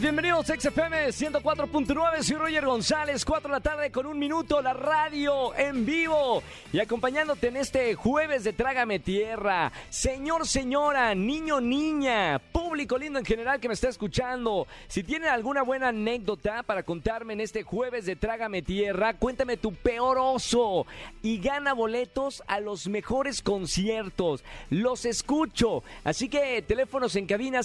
Bienvenidos a XFM 104.9, soy Roger González, 4 de la tarde con un minuto, la radio en vivo y acompañándote en este jueves de Trágame Tierra. Señor, señora, niño, niña, público lindo en general que me está escuchando, si tienen alguna buena anécdota para contarme en este jueves de Trágame Tierra, cuéntame tu peor oso y gana boletos a los mejores conciertos. Los escucho, así que teléfonos en cabina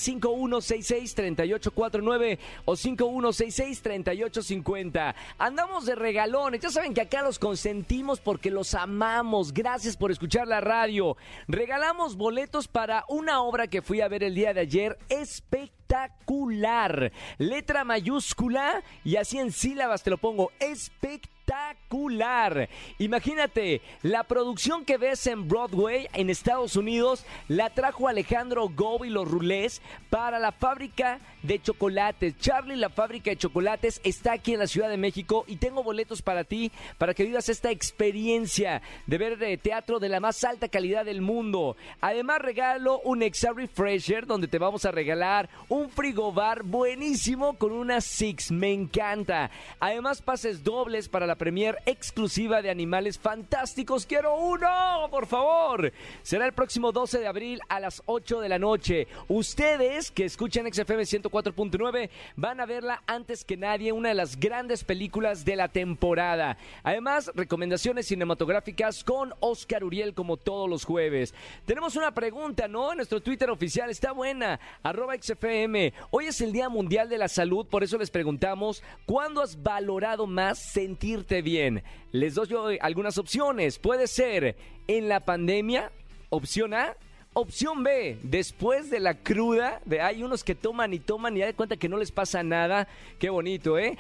5166-3849 o 5166-3850. Andamos de regalones. Ya saben que acá los consentimos porque los amamos. Gracias por escuchar la radio. Regalamos boletos para una obra que fui a ver el día de ayer. Espectacular. Letra mayúscula y así en sílabas te lo pongo. Espectacular espectacular. Imagínate, la producción que ves en Broadway en Estados Unidos la trajo Alejandro Go y los Rulés para la fábrica de chocolates. Charlie, la fábrica de chocolates, está aquí en la Ciudad de México y tengo boletos para ti, para que vivas esta experiencia de ver eh, teatro de la más alta calidad del mundo. Además, regalo un Exa Refresher donde te vamos a regalar un frigobar buenísimo con una Six. Me encanta. Además, pases dobles para la premier exclusiva de Animales Fantásticos. Quiero uno, por favor. Será el próximo 12 de abril a las 8 de la noche. Ustedes que escuchan XFM 104.9 van a verla antes que nadie, una de las grandes películas de la temporada. Además, recomendaciones cinematográficas con Oscar Uriel como todos los jueves. Tenemos una pregunta, ¿no? En nuestro Twitter oficial está buena, arroba XFM. Hoy es el Día Mundial de la Salud, por eso les preguntamos, ¿cuándo has valorado más bien. Les doy algunas opciones. Puede ser en la pandemia, opción A. Opción B, después de la cruda, de hay unos que toman y toman y ya de cuenta que no les pasa nada. Qué bonito, ¿eh?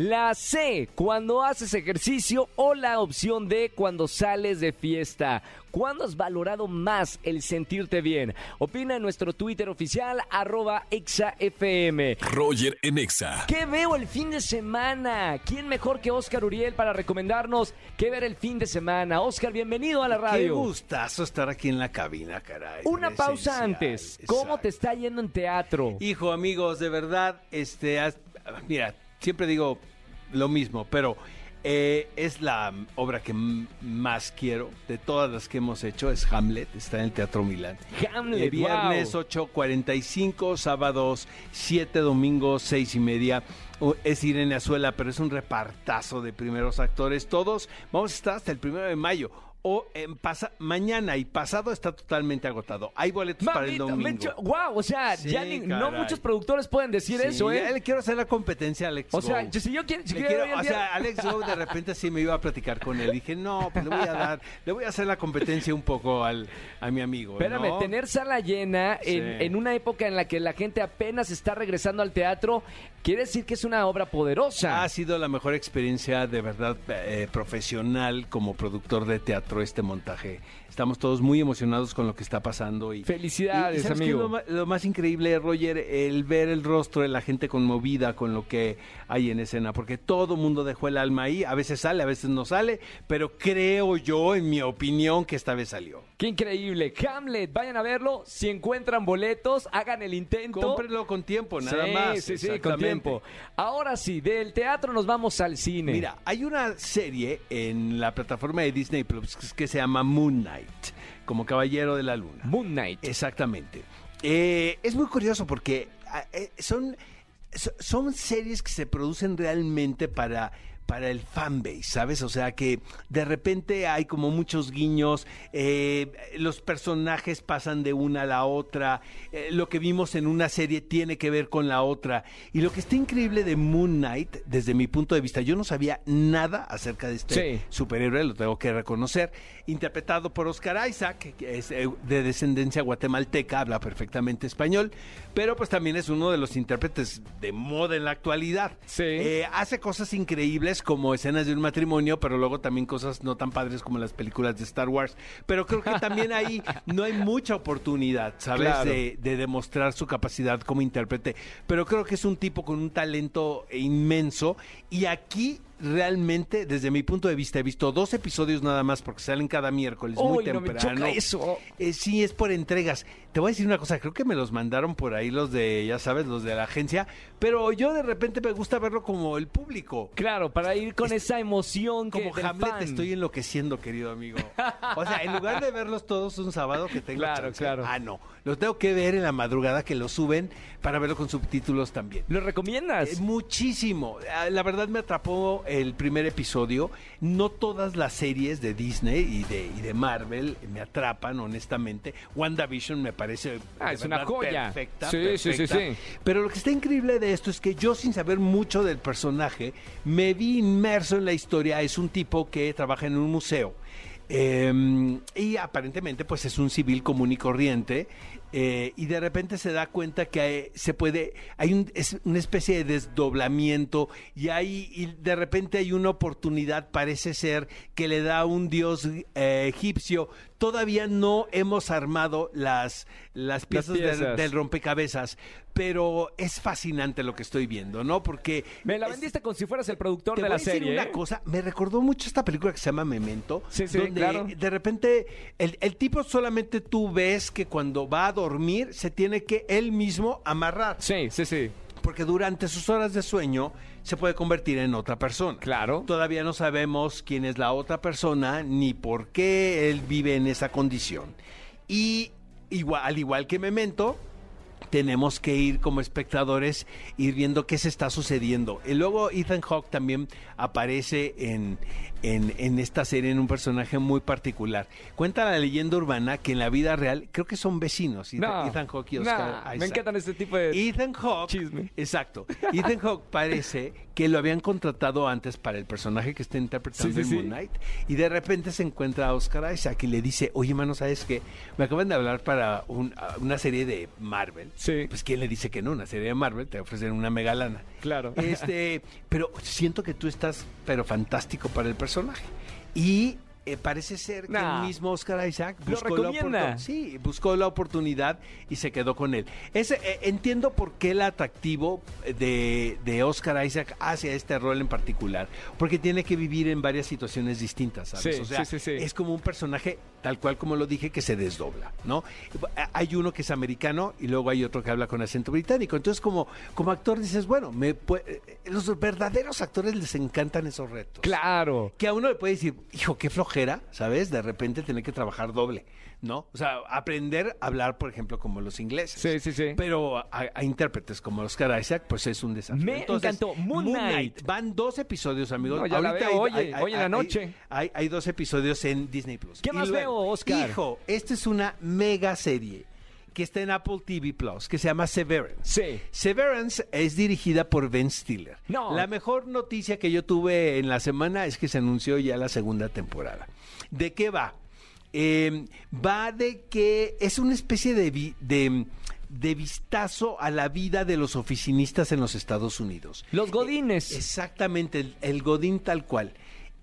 La C, cuando haces ejercicio o la opción D, cuando sales de fiesta. ¿Cuándo has valorado más el sentirte bien? Opina en nuestro Twitter oficial, arroba exafm. Roger en Exa. ¿Qué veo el fin de semana? ¿Quién mejor que Oscar Uriel para recomendarnos qué ver el fin de semana? Oscar, bienvenido a la radio. Qué gustazo estar aquí en la cabina, caray. Una pausa antes. ¿Cómo te está yendo en teatro? Hijo, amigos, de verdad, este, mira, siempre digo lo mismo, pero eh, es la obra que más quiero de todas las que hemos hecho. Es Hamlet, está en el Teatro Milán. Hamlet, el viernes 8.45, sábados 7, domingos 6 y media. Es Irene Azuela, pero es un repartazo de primeros actores. Todos vamos a estar hasta el primero de mayo o en pasa mañana y pasado está totalmente agotado. Hay boletos para el domingo. wow, o sea, ya no muchos productores pueden decir eso, ¿eh? Le quiero hacer la competencia a Alex. O sea, si yo quiero, o sea, Alex Go de repente sí me iba a platicar con él. Dije, no, pues le voy a dar, le voy a hacer la competencia un poco al, a mi amigo. Espérame, tener sala llena en, en, una época en la que la gente apenas está regresando al teatro, quiere decir que es una obra poderosa. Ha sido la mejor experiencia de verdad eh, profesional como productor de teatro este montaje. Estamos todos muy emocionados con lo que está pasando. Y, Felicidades, amigo. lo, más increíble, Roger, el ver el rostro de la gente conmovida con lo que hay en escena, porque todo mundo dejó el alma ahí. A veces sale, a veces no sale, pero creo yo, en mi opinión, que esta vez salió. Qué increíble. Hamlet, vayan a verlo. Si encuentran boletos, hagan el intento. Cómprenlo con tiempo, nada más. Sí, sí, con tiempo. Ahora sí, del teatro nos vamos al cine. Mira, hay una serie en la plataforma de Disney Plus que se llama Moon Knight como Caballero de la Luna. Moon Knight. Exactamente. Eh, es muy curioso porque ah, eh, son, son series que se producen realmente para para el fanbase, ¿sabes? O sea que de repente hay como muchos guiños, eh, los personajes pasan de una a la otra, eh, lo que vimos en una serie tiene que ver con la otra. Y lo que está increíble de Moon Knight, desde mi punto de vista, yo no sabía nada acerca de este superhéroe, lo tengo que reconocer, interpretado por Oscar Isaac, que es eh, de descendencia guatemalteca, habla perfectamente español, pero pues también es uno de los intérpretes de moda en la actualidad. Sí. hace cosas increíbles como escenas de un matrimonio, pero luego también cosas no tan padres como las películas de Star Wars. Pero creo que también ahí no hay mucha oportunidad, ¿sabes? De, de, demostrar su capacidad como intérprete. Pero creo que es un tipo con un talento inmenso y aquí realmente, desde mi punto de vista, he visto dos episodios nada más porque salen cada miércoles muy Uy, no me temprano. choca eso. Eh, sí, es por entregas. Te voy a decir una cosa, creo que me los mandaron por ahí los de, ya sabes, los de la agencia, pero yo de repente me gusta verlo como el público. Claro, para ir con Es- esa emoción que Como del Hamlet fan. estoy enloqueciendo, querido amigo. O sea, en lugar de verlos todos un sábado que tengo Claro, chance, claro. Ah, no. Los tengo que ver en la madrugada que los suben para verlo con subtítulos también. ¿Lo recomiendas? Eh, muchísimo. Ah, La verdad me atrapó el primer episodio. No todas las series de Disney y de, y de Marvel me atrapan, honestamente. WandaVision me parece Ah, es una joya. perfecta. Sí, sí, sí, sí. Pero lo que está increíble de esto es que yo, sin saber mucho del personaje, me vi inmerso en la historia. Es un tipo que trabaja en un museo. Eh, y aparentemente pues es un civil común y corriente eh, y de repente se da cuenta que hay- se puede hay un- es una especie de desdoblamiento y hay y de repente hay una oportunidad parece ser que le da un dios eh, egipcio todavía no hemos armado las las piezas, del- piezas. del rompecabezas pero es fascinante lo que estoy viendo no porque Me la es- vendiste como si fueras el productor te de voy la a decir serie. una ¿eh? cosa, me recordó mucho esta película que se llama Memento, Sí, sí, donde claro. de repente el, el tipo solamente tú ves que cuando va a dormir se tiene que él mismo amarrar, Sí, sí, sí. porque durante sus horas de sueño se puede convertir en otra persona. Claro. Todavía no sabemos quién es la otra persona ni por qué él vive en esa condición. Y igual, al igual que Memento, tenemos que ir como espectadores, ir viendo qué se está sucediendo. Y luego Ethan Hawke también aparece en, en, en esta serie en un personaje muy particular. Cuenta la leyenda urbana que en la vida real, creo que son vecinos, Ethan, No, Ethan Hawke y no, Oscar me Isaac. encantan este tipo de... Ethan Hawke, Chisme. exacto. Ethan Hawke parece que lo habían contratado antes para el personaje que está interpretando Sí, sí, en. Moon Knight y de repente se encuentra a Oscar Isaac y le dice, oye, mano, ¿sabes qué? Me acaban de hablar para un- una serie de Marvel. Sí. Pues ¿quién le dice que no? Una serie de Marvel te ofrecen una mega lana. Claro. Este, pero siento que tú estás, pero fantástico para el personaje. Y eh, parece ser que el mismo Oscar Isaac buscó la, recomienda. oportun- sí, buscó la oportunidad y se quedó con él. Ese, eh, entiendo por qué el atractivo de, de Oscar Isaac hacia este rol en particular, porque tiene que vivir en varias situaciones distintas, ¿sabes? Sí, o sea, sí. es como un personaje, tal cual como lo dije, que se desdobla, ¿no? Hay uno que es americano y luego hay otro que habla con acento británico. Entonces, como, como actor dices, bueno, me pue- eh, los verdaderos actores les encantan esos retos. Claro. Que a uno le puede decir, hijo, qué flojera, ¿sabes? De repente tener que trabajar doble, ¿no? O sea, aprender a hablar, por ejemplo, como los ingleses. Sí, sí, sí. Pero a, a intérpretes como Oscar Isaac, pues es un desafío. Me encantó. Moon Knight. Van dos episodios, amigos. No, ya la Ahorita veo, hay- oye, hay- hoy en la noche. Hay, hay dos episodios en Disney Plus. ¿Qué Y más veo, Oscar? Hijo, esta es una mega serie que está en Apple TV Plus, que se llama Severance. Sí. Severance es dirigida por Ben Stiller. No. La mejor noticia que yo tuve en la semana es que se anunció ya la segunda temporada. ¿De qué va? Eh, va de que es una especie de, vi- de, de vistazo a la vida de los oficinistas en los Estados Unidos. Los godines. Exactamente, el, el Godín tal cual.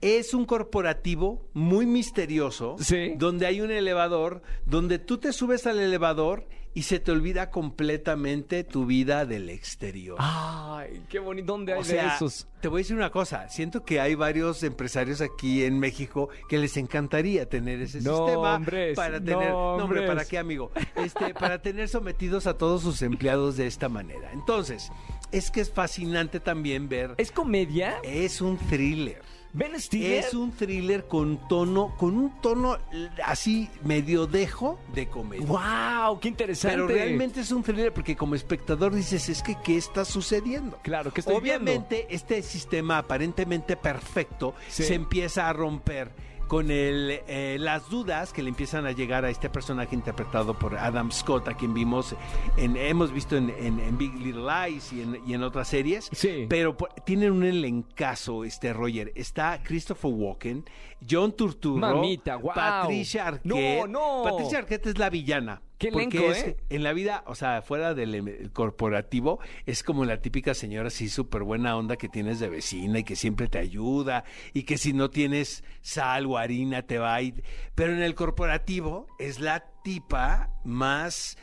Es un corporativo muy misterioso, Sí. donde hay un elevador, donde tú te subes al elevador y se te olvida completamente tu vida del exterior. Ay, qué bonito. ¿Dónde hay o de sea, esos? te voy a decir una cosa, siento que hay varios empresarios aquí en México que les encantaría tener ese No, sistema hombres, para tener, no, no, hombre, ¿para qué, amigo? Este, para tener sometidos a todos sus empleados de esta manera. Entonces, es que es fascinante también ver ¿Es comedia? es un thriller. ¿Ben Stiller? Es un thriller con tono, con un tono así medio dejo de comedia. ¡Wow! ¡Qué interesante! Pero realmente es un thriller porque como espectador dices, es que ¿qué está sucediendo? Claro, ¿qué estoy Obviamente este sistema aparentemente perfecto Sí. se empieza a romper con el, eh, las dudas que le empiezan a llegar a este personaje interpretado por Adam Scott, a quien vimos, en, hemos visto en, en- en Big Little Lies y en, y en otras series. Sí. Pero tienen un elencazo, este Roger. Está Christopher Walken, John Turturro, Mamita, guau. Patricia Arquette. No, no. Patricia Arquette es la villana. Qué porque es- ¿eh? en la vida, o sea, fuera del em- corporativo, es como la típica señora así súper buena onda que tienes de vecina y que siempre te ayuda y que si no tienes sal o harina te va a ir. Pero en el corporativo es la tipa más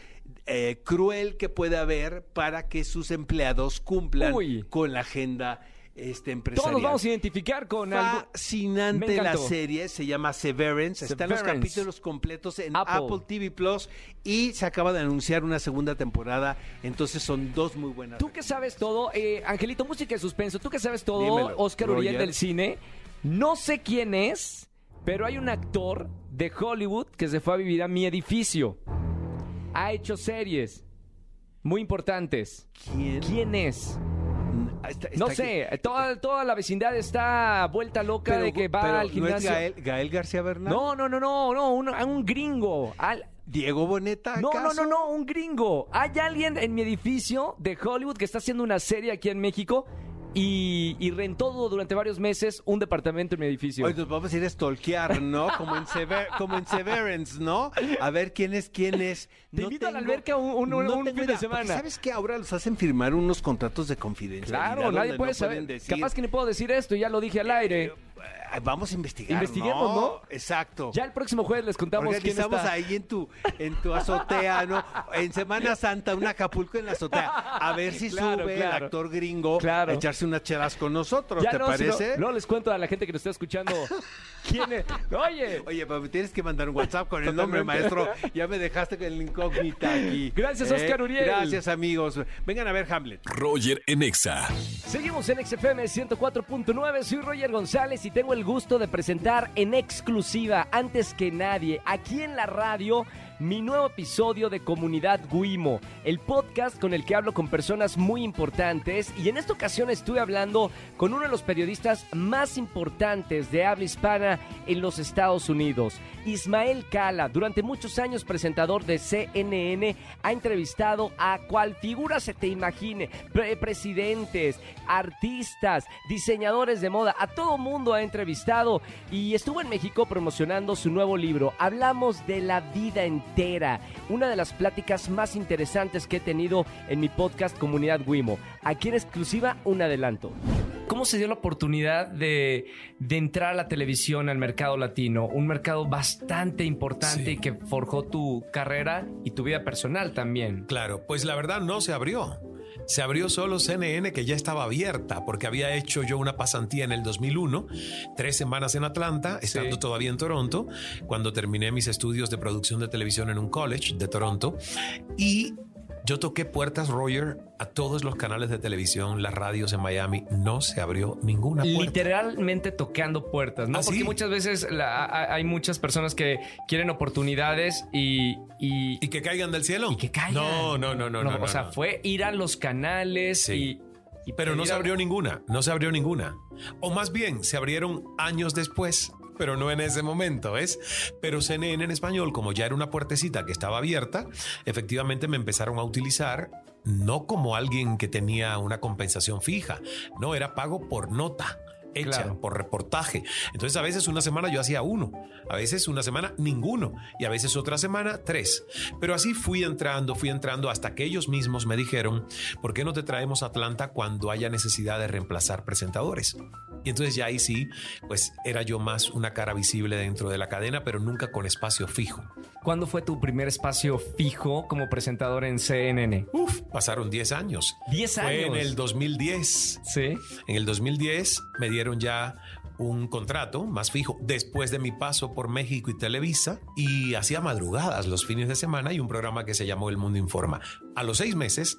eh, cruel que puede haber para que sus empleados cumplan Uy. con la agenda este, Todos nos vamos a identificar con algo. Fascinante la encantó. serie, se llama Severance. Están los capítulos completos en Apple. Apple. TV Plus y se acaba de anunciar una segunda temporada. Entonces son dos muy buenas. Tú que sabes todo, eh, Angelito, música de suspenso, tú que sabes todo, Dímelo, Oscar Uriel Roger. del cine, no sé quién es, pero hay un actor de Hollywood que se fue a vivir a mi edificio. Ha hecho series muy importantes. ¿Quién? ¿Quién es? Está- No sé, toda, toda la vecindad está vuelta loca Pero- de que va al ¿no es gimnasio. Gael, Gael García Bernal? No, no, no, no, no, un, un gringo. Al- ¿Diego Boneta? No, no, no, no, un gringo. Hay alguien en mi edificio de Hollywood que está haciendo una serie aquí en México y, y rentó durante varios meses un departamento en mi edificio. Hoy nos vamos a ir a stalkear, ¿no? Como en, Sever- como en Severance, ¿no? A ver quién es quién es. Te invito a la alberca un- un- un tengo fin de semana. ¿Sabes qué? Ahora los hacen firmar unos contratos de confidencialidad. claro, nadie puede no saber. decir, Capaz que ni puedo decir esto, ya lo dije al aire. eh, Vamos a investigar, Investiguemos, ¿no? Exacto. Ya el próximo jueves les contamos quién Organizamos está. ahí en tu, en tu azotea, ¿no? En Semana Santa, un Acapulco en la azotea. A ver si Claro, sube claro. el actor gringo Claro. a echarse unas chelas con nosotros, Ya ¿te no, si no- parece? No, les cuento a la gente que nos está escuchando quién es. Oye, Oye, pero me tienes que mandar un WhatsApp con el nombre, maestro. Ya me dejaste con el incógnita aquí. ¿Eh? Gracias, Oscar Uriel. Gracias, amigos. Vengan a ver Hamlet. Roger en Exa. Seguimos en XFM 104.9, soy Roger González y tengo el gusto de presentar en exclusiva, antes que nadie, aquí en la radio, mi nuevo episodio de Comunidad Guimo, el podcast con el que hablo con personas muy importantes y en esta ocasión estuve hablando con uno de los periodistas más importantes de habla hispana en los Estados Unidos, Ismael Cala, durante muchos años presentador de CNN, ha entrevistado a cual figura se te imagine, pre- presidentes, artistas, diseñadores de moda, a todo mundo ha entrevistado y estuvo en México promocionando su nuevo libro. Hablamos de la vida entera, una de las pláticas más interesantes que he tenido en mi podcast Comunidad Wimo. Aquí en exclusiva un adelanto. ¿Cómo se dio la oportunidad de, de entrar a la televisión, al mercado latino? Un mercado bastante importante Sí. y que forjó tu carrera y tu vida personal también. Claro, pues la verdad no se abrió. Se abrió solo CNN que ya estaba abierta porque había hecho yo una pasantía en el 2001, tres semanas en Atlanta, estando Sí. todavía en Toronto, cuando terminé mis estudios de producción de televisión en un college de Toronto. Y yo toqué puertas, Roger, a todos los canales de televisión, las radios en Miami. No se abrió ninguna puerta. Literalmente tocando puertas, ¿no? ¿Ah, Porque sí? muchas veces la- hay muchas personas que quieren oportunidades y... y- ¿Y que caigan del cielo? y que caigan. No, no, no, no. no, o no, sea, fue ir a los canales Sí. y, y Pero no se abrió ninguna, no se abrió ninguna. O más bien, se abrieron años después, pero no en ese momento, ¿ves? Pero CNN en español, como ya era una puertecita que estaba abierta, efectivamente me empezaron a utilizar no como alguien que tenía una compensación fija, no, era pago por nota. Hecha Claro. por reportaje. Entonces, a veces una semana yo hacía uno, a veces una semana ninguno, y a veces otra semana tres. Pero así fui entrando, fui entrando hasta que ellos mismos me dijeron, ¿por qué no te traemos a Atlanta cuando haya necesidad de reemplazar presentadores? Y entonces ya ahí sí, pues era yo más una cara visible dentro de la cadena, pero nunca con espacio fijo. ¿Cuándo fue tu primer espacio fijo como presentador en CNN? Uf, pasaron 10 años. 10 Fue en años. el 2010. Sí. En el 2010 me dieron ya un contrato más fijo después de mi paso por México y Televisa y hacía madrugadas los fines de semana y un programa que se llamó El Mundo Informa. A los seis meses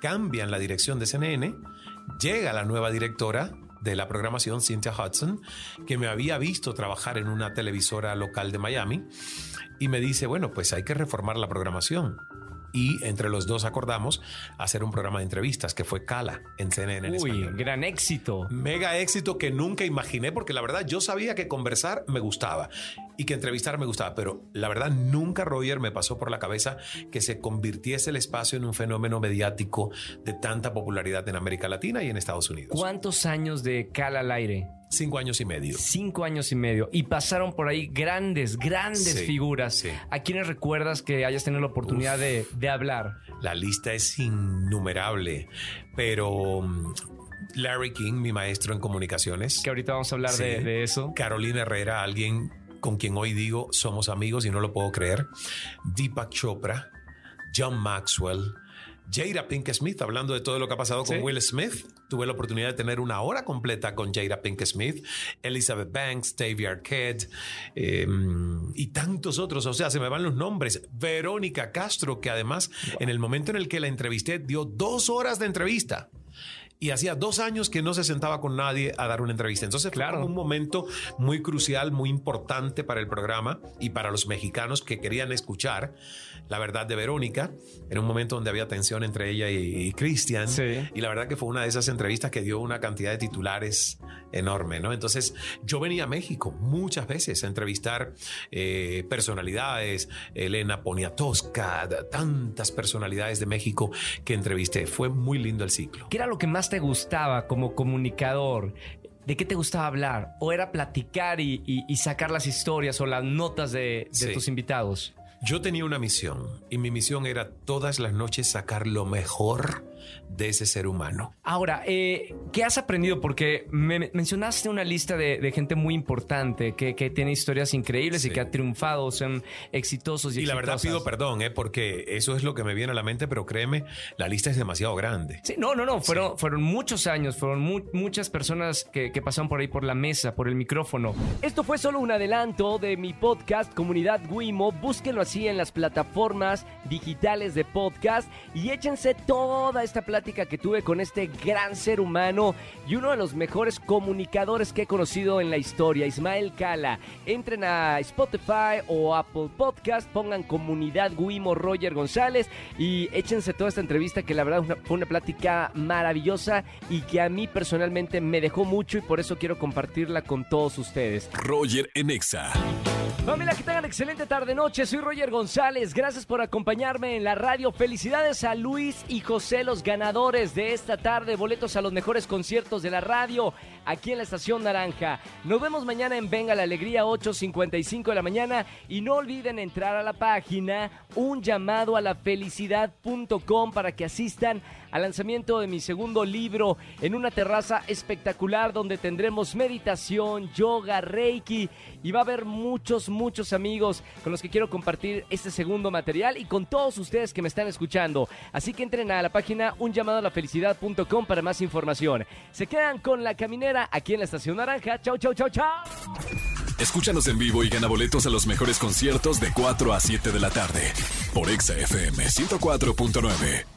cambian la dirección de CNN, llega la nueva directora de la programación, Cynthia Hudson, que me había visto trabajar en una televisora local de Miami y me dice, bueno, pues hay que reformar la programación. Y entre los dos acordamos hacer un programa de entrevistas que fue Cala en CNN en Uy, español. gran éxito. Mega éxito que nunca imaginé porque la verdad yo sabía que conversar me gustaba y que entrevistar me gustaba, pero la verdad nunca Roger me pasó por la cabeza que se convirtiese el espacio en un fenómeno mediático de tanta popularidad en América Latina y en Estados Unidos. ¿Cuántos años de Cala al aire? Cinco años y medio. Cinco años y medio. Y pasaron por ahí grandes, grandes Sí, figuras. sí. ¿A quiénes recuerdas que hayas tenido la oportunidad Uf. de, de hablar? La lista es innumerable, pero mm, Larry King, mi maestro en comunicaciones, Que ahorita vamos a hablar de, de eso. Carolina Herrera, alguien con quien hoy digo somos amigos y no lo puedo creer, Deepak Chopra, John Maxwell, Jada Pink Smith, hablando de todo lo que ha pasado con Sí. Will Smith. Tuve la oportunidad de tener una hora completa con Jada Pink Smith, Elizabeth Banks, Davey Arquette eh, y tantos otros. O sea, se me van los nombres. Verónica Castro, que además en el momento en el que la entrevisté dio dos horas de entrevista. Y hacía dos años que no se sentaba con nadie a dar una entrevista. Entonces fue Claro. como un momento muy crucial, muy importante para el programa y para los mexicanos que querían escuchar la verdad de Verónica. Era un momento donde había tensión entre ella y, y Cristian. Sí. Y la verdad que fue una de esas entrevistas que dio una cantidad de titulares enorme, ¿no? Entonces yo venía a México muchas veces a entrevistar eh, personalidades, Elena Poniatowska, tantas personalidades de México que entrevisté. Fue muy lindo el ciclo. ¿Qué era lo que más te gustaba como comunicador? ¿De qué te gustaba hablar? ¿O era platicar y, y- y sacar las historias o las notas de, de Sí. tus invitados? Yo tenía una misión y mi misión era todas las noches sacar lo mejor de ese ser humano. Ahora, eh, ¿qué has aprendido? Porque me me mencionaste una lista de, de gente muy importante que, que tiene historias increíbles y que ha triunfado, son exitosos y, Y la verdad pido perdón, ¿eh? porque eso es lo que me viene a la mente, pero créeme, la lista es demasiado grande. Sí, no, no, no, fueron, fueron muchos años, fueron mu- muchas personas que, que pasaron por ahí por la mesa, por el micrófono. Esto fue solo un adelanto de mi podcast Comunidad Wimo. Búsquenlo así en las plataformas digitales de podcast y échense toda esta plática que tuve con este gran ser humano y uno de los mejores comunicadores que he conocido en la historia, Ismael Cala. Entren a Spotify o Apple Podcast, pongan Comunidad Wimo Roger González y échense toda esta entrevista que la verdad fue una plática maravillosa y que a mí personalmente me dejó mucho y por eso quiero compartirla con todos ustedes. Roger en Exa. Familia, que tengan excelente tarde-noche. Soy Roger González. Gracias por acompañarme en la radio. Felicidades a Luis y José, los ganadores de esta tarde. Boletos a los mejores conciertos de la radio aquí en la Estación Naranja. Nos vemos mañana en Venga la Alegría, 8.55 de la mañana. Y no olviden entrar a la página un llamado a la felicidad.com para que asistan al lanzamiento de mi segundo libro en una terraza espectacular donde tendremos meditación, yoga, reiki y va a haber muchos, muchos amigos con los que quiero compartir este segundo material y con todos ustedes que me están escuchando. Así que entren a la página un llamado a la felicidad.com para más información. Se quedan con la caminera aquí en la Estación Naranja. Chau, chau, chau, chau. Escúchanos en vivo y gana boletos a los mejores conciertos de 4 a 7 de la tarde por Exa FM 104.9.